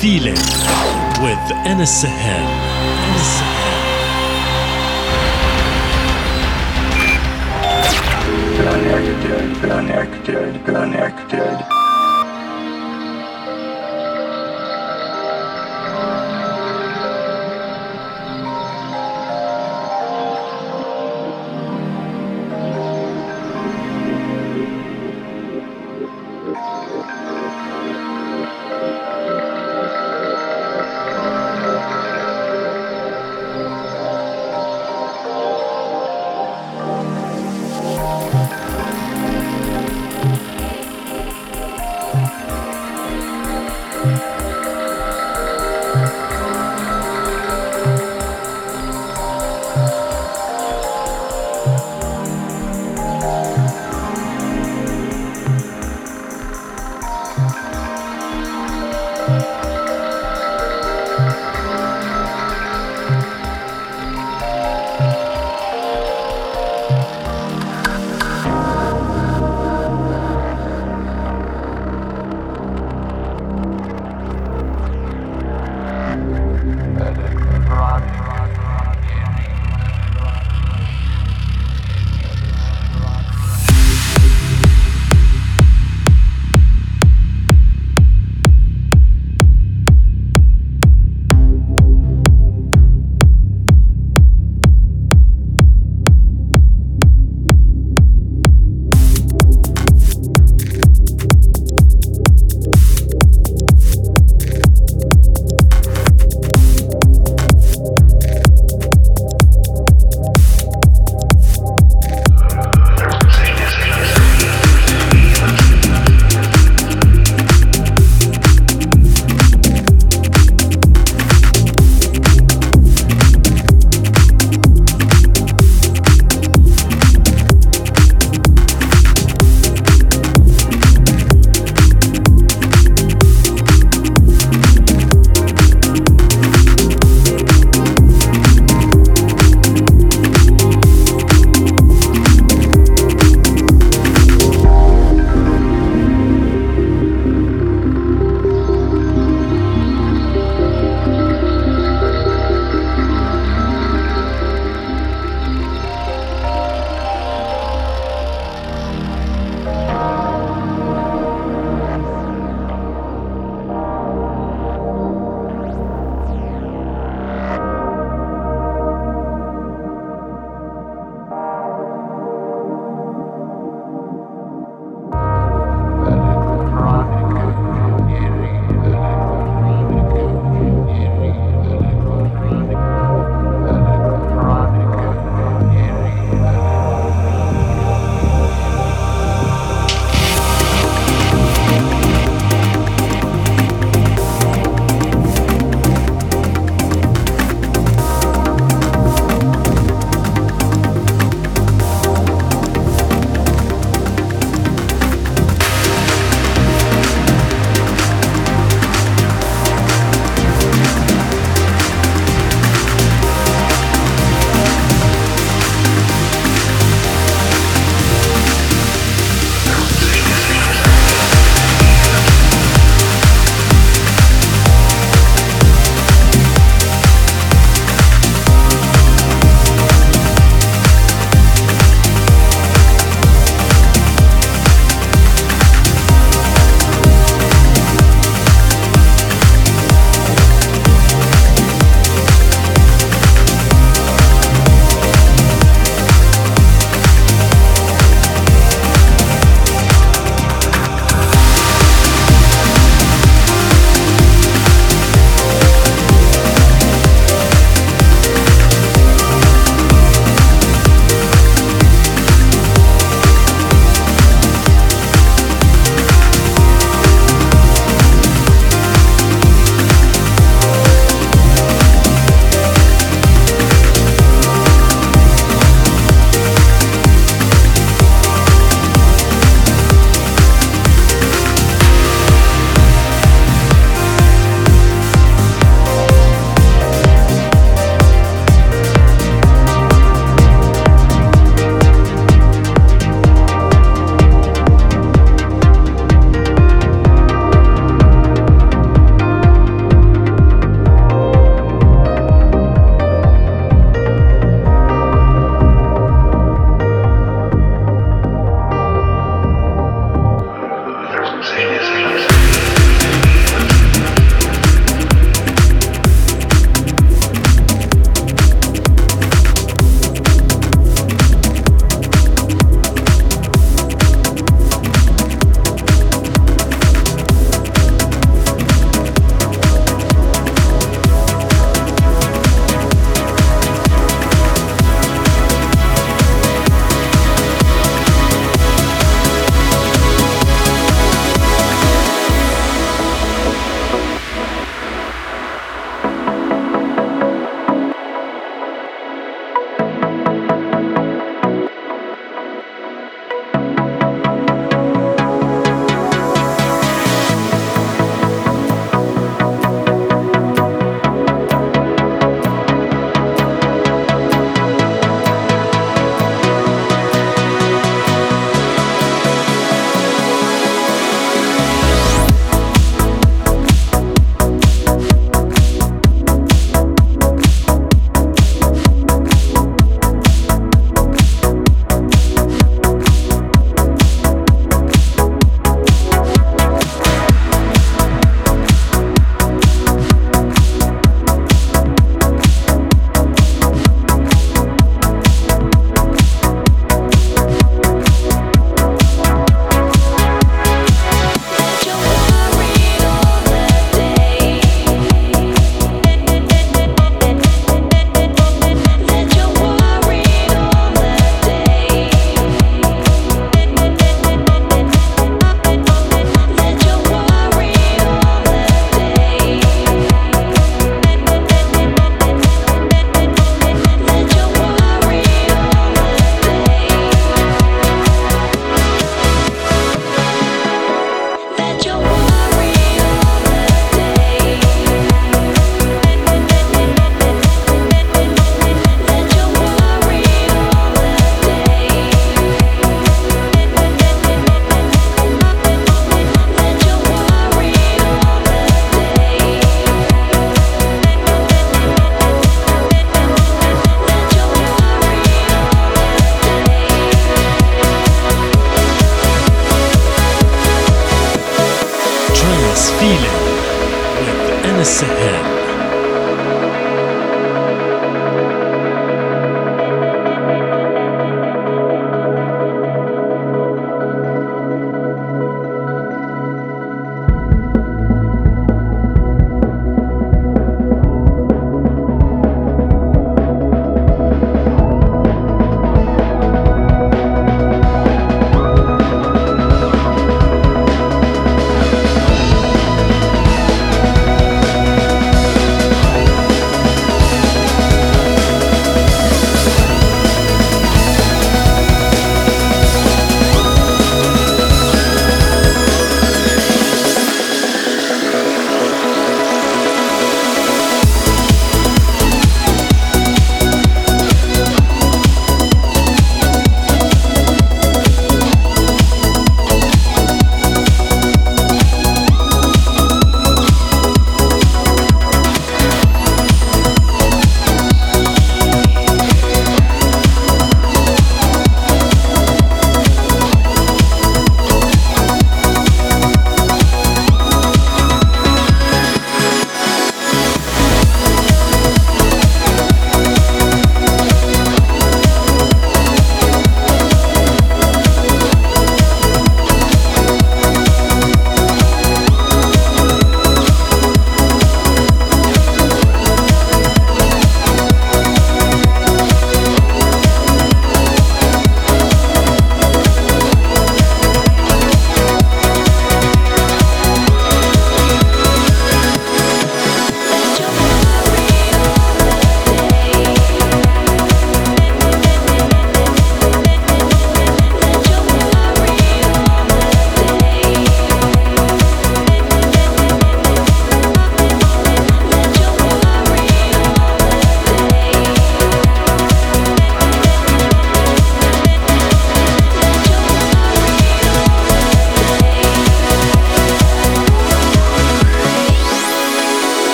feeling with Anas Sahel. Anas Sahel. Connected, connected, connected.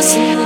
Curtain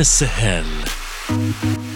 السهال thank you